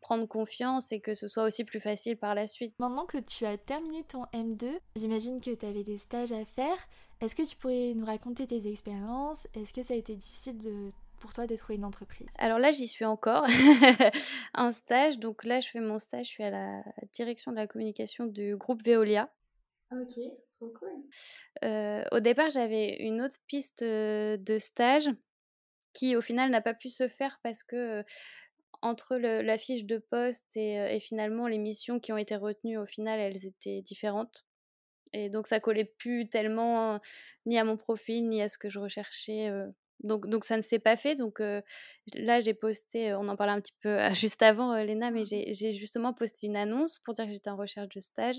prendre confiance et que ce soit aussi plus facile par la suite. Maintenant que tu as terminé ton M2, j'imagine que tu avais des stages à faire. Est-ce que tu pourrais nous raconter tes expériences? Est-ce que ça a été difficile de, pour toi de trouver une entreprise? Alors là, j'y suis encore. un stage. Donc là, je fais mon stage. Je suis à la direction de la communication du groupe Veolia. Ok, trop cool. Euh, au départ, j'avais une autre piste euh, de stage qui, au final, n'a pas pu se faire parce que euh, entre la fiche de poste et, et, finalement les missions qui ont été retenues, au final, elles étaient différentes. Et donc ça collait plus tellement ni à mon profil, ni à ce que je recherchais donc, donc ça ne s'est pas fait. Donc là, j'ai posté, on en parlait un petit peu juste avant, Léna, mais mmh j'ai justement posté une annonce pour dire que j'étais en recherche de stage.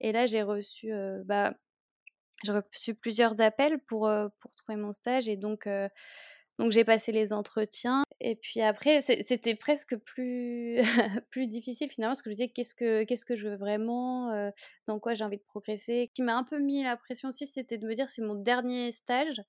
Et là, j'ai reçu, bah, j'ai reçu plusieurs appels pour, pour trouver mon stage. Et donc, donc j'ai passé les entretiens. Et puis après, c'était presque plus, plus difficile finalement, parce que je me disais qu'est-ce que, qu'est-ce que je veux vraiment, dans quoi j'ai envie de progresser? Ce qui m'a un peu mis la pression aussi, c'était de me dire c'est mon dernier stage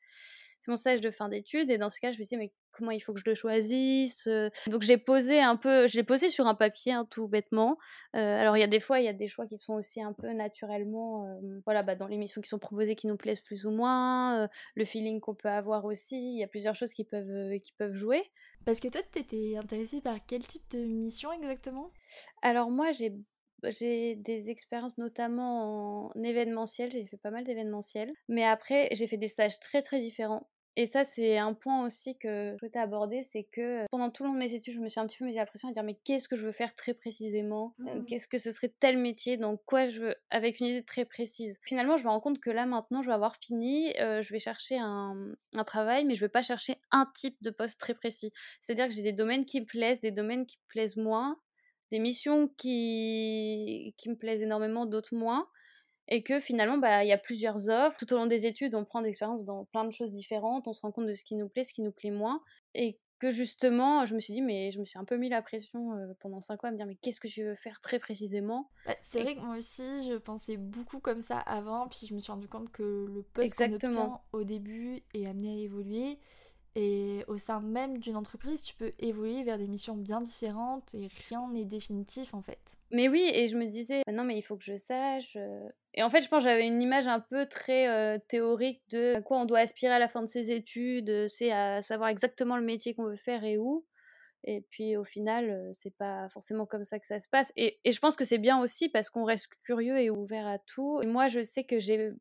c'est mon stage de fin d'études. Et dans ce cas, je me disais, mais comment il faut que je le choisisse Donc j'ai posé un peu, je l'ai posé sur un papier, hein, tout bêtement. alors il y a des fois, il y a des choix qui sont aussi un peu naturellement, voilà, bah, dans les missions qui sont proposées qui nous plaisent plus ou moins, le feeling qu'on peut avoir aussi. Il y a plusieurs choses qui peuvent, qui peuvent jouer. Parce que toi, tu étais intéressée par quel type de mission exactement? Alors moi, j'ai j'ai des expériences notamment en événementiel, j'ai fait pas mal d'événementiel. Mais après, j'ai fait des stages très très différents. Et ça, c'est un point aussi que je souhaitais aborder, c'est que pendant tout le long de mes études, je me suis un petit peu mis la pression à dire mais qu'est-ce que je veux faire très précisément? Mmh. Qu'est-ce que ce serait tel métier? Dans quoi je veux Avec une idée très précise? Finalement, je me rends compte que là, maintenant, je vais avoir fini, je vais chercher un, un, travail, mais je vais pas chercher un type de poste très précis. C'est-à-dire que j'ai des domaines qui me plaisent, des domaines qui me plaisent moins, des missions qui, qui me plaisent énormément, d'autres moins. Et que finalement, bah, il y a plusieurs offres. Tout au long des études, on prend d'expérience dans plein de choses différentes, on se rend compte de ce qui nous plaît, ce qui nous plaît moins. Et que justement, je me suis dit, mais je me suis un peu mis la pression pendant 5 ans à me dire, mais qu'est-ce que tu veux faire très précisément bah, C'est vrai que moi aussi, je pensais beaucoup comme ça avant, puis je me suis rendu compte que le poste qu'on obtient au début est amené à évoluer. Et au sein même d'une entreprise, tu peux évoluer vers des missions bien différentes et rien n'est définitif en fait. Mais oui, et je me disais, non mais il faut que je sache. Euh. Et en fait, je pense j'avais une image un peu très euh, théorique de quoi on doit aspirer à la fin de ses études, c'est à savoir exactement le métier qu'on veut faire et où. Et puis au final, euh, c'est pas forcément comme ça que ça se passe. Et, et je pense que c'est bien aussi parce qu'on reste curieux et ouvert à tout. Et moi, je sais que j'ai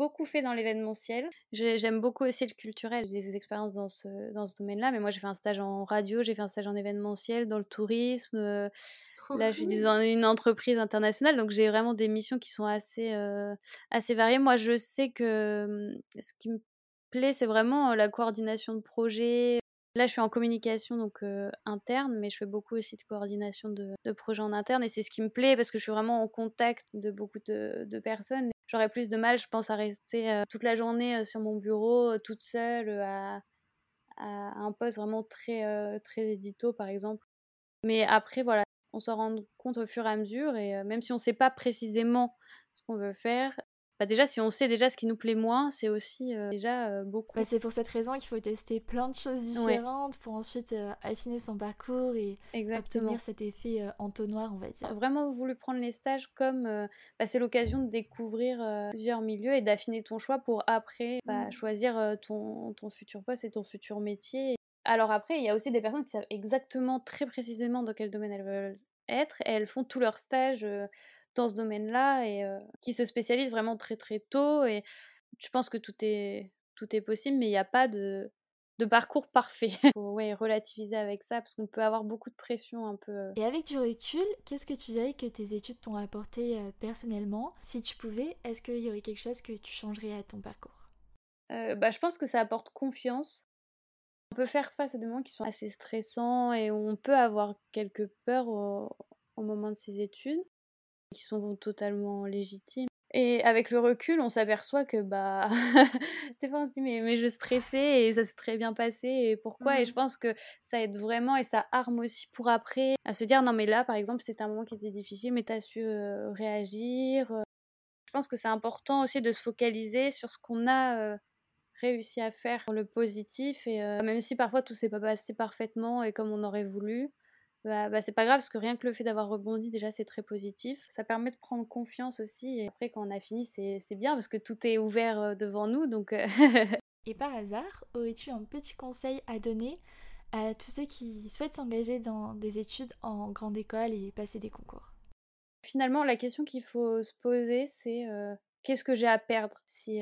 beaucoup fait dans l'événementiel. J'aime beaucoup aussi le culturel, des expériences dans ce, dans ce domaine-là. Mais moi, j'ai fait un stage en radio, j'ai fait un stage en événementiel, dans le tourisme. Euh, là, je suis dans une entreprise internationale, donc j'ai vraiment des missions qui sont assez, euh, assez variées. Moi, je sais que hum, ce qui me plaît, c'est vraiment la coordination de projets. Là, je suis en communication donc euh, interne, mais je fais beaucoup aussi de coordination de, de projets en interne et c'est ce qui me plaît parce que je suis vraiment en contact de beaucoup de, de personnes J'aurais plus de mal, je pense, à rester toute la journée sur mon bureau, toute seule, à, un poste vraiment très, très édito, par exemple. Mais après, voilà, on s'en rend compte au fur et à mesure, et même si on ne sait pas précisément ce qu'on veut faire, bah, déjà, si on sait déjà ce qui nous plaît moins, c'est aussi déjà beaucoup. Bah, c'est pour cette raison qu'il faut tester plein de choses différentes pour ensuite affiner son parcours et obtenir cet effet entonnoir, on va dire. Vraiment voulu prendre les stages comme bah, c'est l'occasion de découvrir plusieurs milieux et d'affiner ton choix pour après bah, mmh. choisir ton, ton futur poste et ton futur métier. Alors après, il y a aussi des personnes qui savent exactement très précisément dans quel domaine elles veulent être et elles font tous leurs stages dans ce domaine-là et qui se spécialise vraiment très très tôt. Et je pense que tout est, tout est possible, mais il n'y a pas de, de parcours parfait. Il faut ouais, relativiser avec ça parce qu'on peut avoir beaucoup de pression un peu. Et avec du recul, qu'est-ce que tu dirais que tes études t'ont apporté personnellement? Si tu pouvais, est-ce qu'il y aurait quelque chose que tu changerais à ton parcours? Bah, Je pense que ça apporte confiance. On peut faire face à des moments qui sont assez stressants et on peut avoir quelques peurs au, au moment de ses études qui sont totalement légitimes. Et avec le recul, on s'aperçoit que bah des fois on se dit mais, mais je stressais et ça s'est très bien passé et pourquoi? Et je mmh. pense que ça aide vraiment et ça arme aussi pour après à se dire non mais là par exemple c'était un moment qui était difficile mais t'as su réagir. Je pense que c'est important aussi de se focaliser sur ce qu'on a réussi à faire, le positif et même si parfois tout s'est pas passé parfaitement et comme on aurait voulu, bah, bah, c'est pas grave parce que rien que le fait d'avoir rebondi, déjà, c'est très positif. Ça permet de prendre confiance aussi. Et après, quand on a fini, c'est bien parce que tout est ouvert devant nous. Donc, et par hasard, aurais-tu un petit conseil à donner à tous ceux qui souhaitent s'engager dans des études en grande école et passer des concours? Finalement, la question qu'il faut se poser, c'est qu'est-ce que j'ai à perdre si,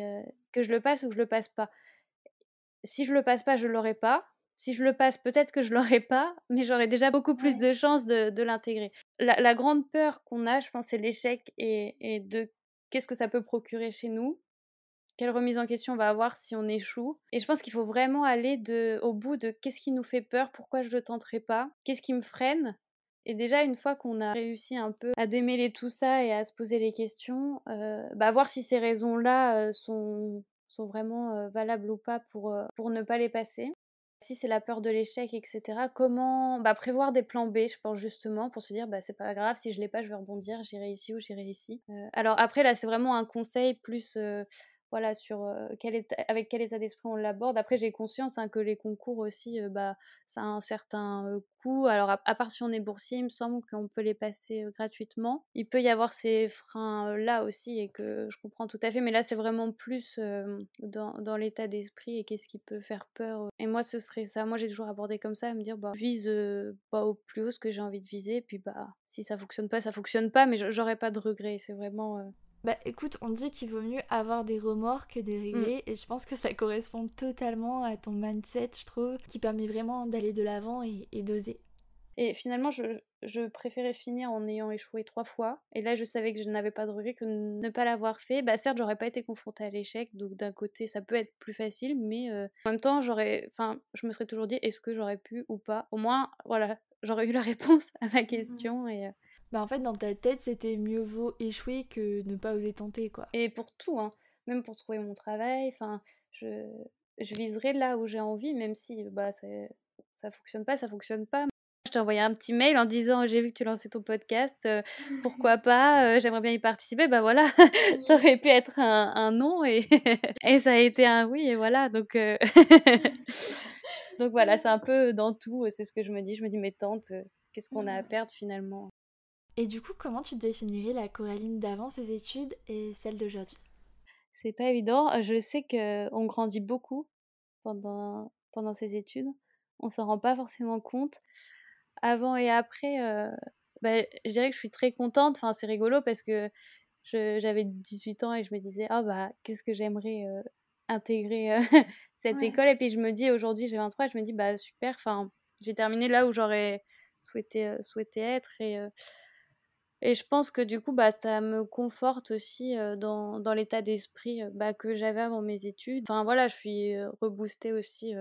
Que je le passe ou que je le passe pas? Si je le passe pas, je l'aurai pas si je le passe, peut-être que je l'aurais pas, mais j'aurais déjà beaucoup plus de chances de, l'intégrer. La, grande peur qu'on a, je pense, c'est l'échec et, de qu'est-ce que ça peut procurer chez nous. quelle remise en question on va avoir si on échoue. Et je pense qu'il faut vraiment aller de, au bout de qu'est-ce qui nous fait peur, pourquoi je ne tenterai pas, qu'est-ce qui me freine. Et déjà, une fois qu'on a réussi un peu à démêler tout ça et à se poser les questions, euh, bah, voir si ces raisons-là euh, sont, sont vraiment euh, valables ou pas pour, pour ne pas les passer. Si c'est la peur de l'échec, etc., comment bah, prévoir des plans B, je pense justement, pour se dire, bah, c'est pas grave, si je l'ai pas, je vais rebondir, j'irai ici ou j'irai ici. alors après, là, c'est vraiment un conseil plus voilà, sur quel avec quel état d'esprit on l'aborde. Après, j'ai conscience hein, que les concours aussi, bah, ça a un certain coût. Alors, à, part si on est boursier, il me semble qu'on peut les passer gratuitement. Il peut y avoir ces freins-là aussi et que je comprends tout à fait. Mais là, c'est vraiment plus dans, l'état d'esprit et qu'est-ce qui peut faire peur. Et moi, ce serait ça. Moi, j'ai toujours abordé comme ça, à me dire, bah, je vise pas au plus haut ce que j'ai envie de viser. Et puis, bah, si ça fonctionne pas, ça fonctionne pas. Mais j'aurais pas de regrets. C'est vraiment bah écoute, on dit qu'il vaut mieux avoir des remords que des mm. regrets et je pense que ça correspond totalement à ton mindset, je trouve, qui permet vraiment d'aller de l'avant et, d'oser. Et finalement, je, préférais finir en ayant échoué trois fois. Et là, je savais que je n'avais pas de regrets que ne pas l'avoir fait. Bah certes, j'aurais pas été confrontée à l'échec, donc d'un côté, ça peut être plus facile, mais euh, en même temps, j'aurais, enfin, je me serais toujours dit, est-ce que j'aurais pu ou pas? Au moins, voilà, j'aurais eu la réponse à ma mmh question et. Euh, bah en fait, dans ta tête, c'était mieux vaut échouer que ne pas oser tenter, quoi. Et pour tout, hein. Même pour trouver mon travail, enfin, je, je viserai là où j'ai envie, même si bah, ça fonctionne pas, ça fonctionne pas. Je t'ai envoyé un petit mail en disant j'ai vu que tu lançais ton podcast, euh, pourquoi pas, euh, j'aimerais bien y participer. Bah voilà, ça aurait pu être un, un non et, et, ça a été un oui et voilà. Donc, euh, donc voilà, c'est un peu dans tout, c'est ce que je me dis. Je me dis mais tante, qu'est-ce qu'on a à perdre finalement? Et du coup, comment tu définirais la Coraline d'avant ses études et celle d'aujourd'hui? C'est pas évident. Je sais qu'on grandit beaucoup pendant, pendant ses études. On s'en rend pas forcément compte. Avant et après, euh, bah, je dirais que je suis très contente. Enfin, c'est rigolo parce que j'avais 18 ans et je me disais, ah bah, qu'est-ce que j'aimerais euh, intégrer euh, cette école. Et puis je me dis, aujourd'hui j'ai 23, je me dis, bah super, enfin, j'ai terminé là où j'aurais souhaité, souhaité être. Et et je pense que du coup, bah, ça me conforte aussi dans, dans l'état d'esprit bah, que j'avais avant mes études. Enfin voilà, je suis reboostée aussi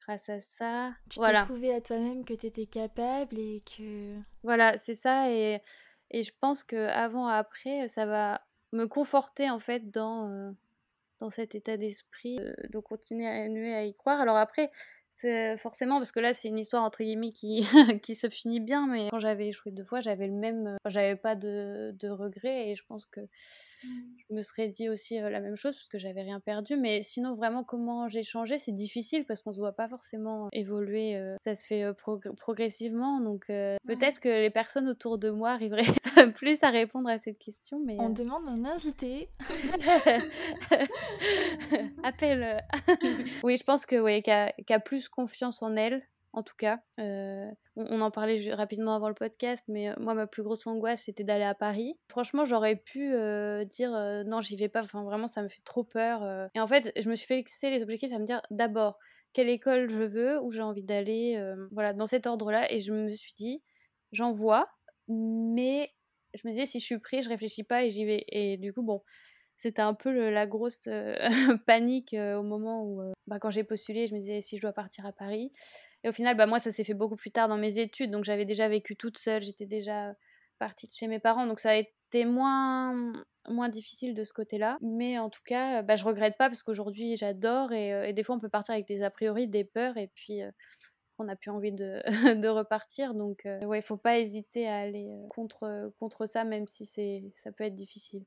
grâce à ça. Tu voilà. t'es prouvé à toi-même que tu étais capable et que... Voilà, c'est ça. Et, et je pense que avant après, ça va me conforter en fait dans, dans cet état d'esprit de continuer à, à y croire. Alors après, c'est forcément parce que là c'est une histoire entre guillemets qui, qui se finit bien mais quand j'avais échoué deux fois j'avais le même j'avais pas de, de regrets et je pense que Mmh. Je me serais dit aussi la même chose parce que j'avais rien perdu. Mais sinon, vraiment, comment j'ai changé, c'est difficile parce qu'on ne se voit pas forcément évoluer. ça se fait progressivement. Donc peut-être que les personnes autour de moi arriveraient plus à répondre à cette question. Mais, On demande un invité. Appelle. oui, je pense que oui, a plus confiance en elle en tout cas. Euh, on, en parlait rapidement avant le podcast, mais euh, moi, ma plus grosse angoisse, c'était d'aller à Paris. Franchement, j'aurais pu euh, dire non, j'y vais pas. Enfin, vraiment, ça me fait trop peur. Et en fait, je me suis fixé les objectifs à me dire d'abord quelle école je veux, où j'ai envie d'aller, voilà, dans cet ordre-là. Et je me suis dit, j'envoie, mais je me disais, si je suis pris, je réfléchis pas et j'y vais. Et du coup, bon, c'était un peu la grosse panique au moment où, bah, quand j'ai postulé, je me disais, si je dois partir à Paris. Et au final, bah, moi, ça s'est fait beaucoup plus tard dans mes études. Donc, j'avais déjà vécu toute seule. J'étais déjà partie de chez mes parents. Donc, ça a été moins, difficile de ce côté-là. Mais en tout cas, bah, je regrette pas parce qu'aujourd'hui, j'adore. Et, euh, des fois, on peut partir avec des a priori, des peurs. Et puis, euh, on n'a plus envie de, de repartir. Donc, euh, ouais, il faut pas hésiter à aller contre, contre ça, même si ça peut être difficile.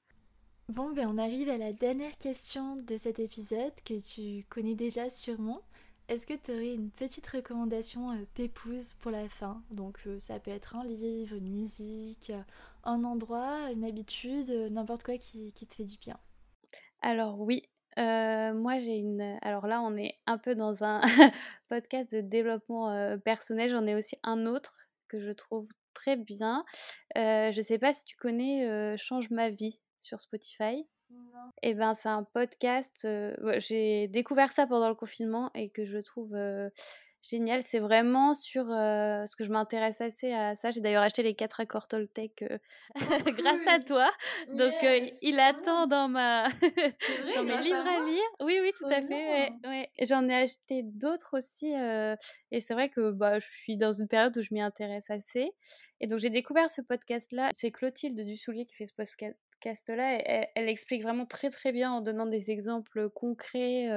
Bon, ben on arrive à la dernière question de cet épisode que tu connais déjà sûrement. Est-ce que tu aurais une petite recommandation euh, pépouse pour la fin? Donc euh, ça peut être un livre, une musique, euh, un endroit, une habitude, n'importe quoi qui, te fait du bien. Alors oui, moi j'ai une... Alors là on est un peu dans un podcast de développement personnel, j'en ai aussi un autre que je trouve très bien. je ne sais pas si tu connais Change ma vie sur Spotify. Et ben, c'est un podcast, j'ai découvert ça pendant le confinement et que je trouve, génial. C'est vraiment sur ce que je m'intéresse assez à ça. J'ai d'ailleurs acheté les quatre accords Toltec oh, grâce à toi. Donc il attend dans ma dans mes livres à lire. Oui, oui, tout à fait. Ouais, J'en ai acheté d'autres aussi. et c'est vrai que bah, je suis dans une période où je m'y intéresse assez. Et donc j'ai découvert ce podcast-là. C'est Clotilde Dussoulier qui fait ce podcast-là. Elle, elle, explique vraiment très très bien en donnant des exemples concrets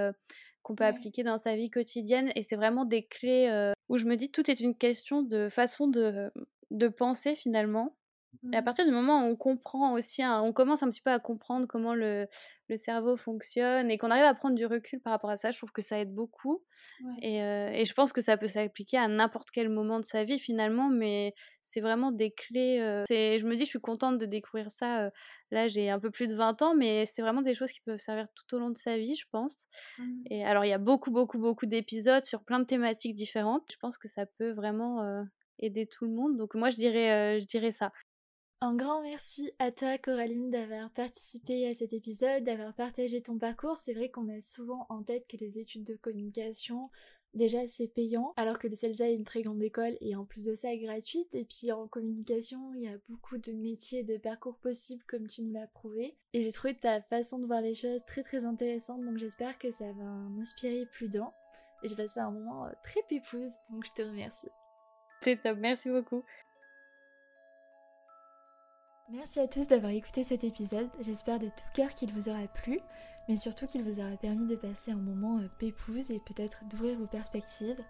qu'on peut appliquer dans sa vie quotidienne. Et c'est vraiment des clés où je me dis tout est une question de façon de, de penser finalement. Et à mmh. partir du moment où on comprend aussi, on commence un petit peu à comprendre comment le, le cerveau fonctionne et qu'on arrive à prendre du recul par rapport à ça, je trouve que ça aide beaucoup. Et, et, je pense que ça peut s'appliquer à n'importe quel moment de sa vie finalement, mais c'est vraiment des clés. je me dis, je suis contente de découvrir ça. là, j'ai un peu plus de 20 ans, mais c'est vraiment des choses qui peuvent servir tout au long de sa vie, je pense. Mmh. Et alors, il y a beaucoup, beaucoup, beaucoup d'épisodes sur plein de thématiques différentes. Je pense que ça peut vraiment aider tout le monde. Donc moi, je dirais, je dirais ça. Un grand merci à toi Coraline d'avoir participé à cet épisode, d'avoir partagé ton parcours. C'est vrai qu'on a souvent en tête que les études de communication, déjà c'est payant, alors que le CELSA est une très grande école et en plus de ça gratuite. Et puis en communication, il y a beaucoup de métiers, de parcours possibles comme tu nous l'as prouvé. Et j'ai trouvé ta façon de voir les choses très très intéressante, donc j'espère que ça va inspirer plus d'un. Et j'ai passé un moment euh, très pépouse, donc je te remercie. C'est top, merci beaucoup. Merci à tous d'avoir écouté cet épisode. J'espère de tout cœur qu'il vous aura plu, mais surtout qu'il vous aura permis de passer un moment euh, pépouze et peut-être d'ouvrir vos perspectives.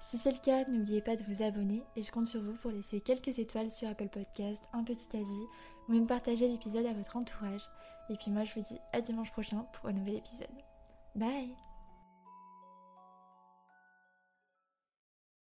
Si c'est le cas, n'oubliez pas de vous abonner et je compte sur vous pour laisser quelques étoiles sur Apple Podcast, un petit avis ou même partager l'épisode à votre entourage. Et puis moi je vous dis à dimanche prochain pour un nouvel épisode. Bye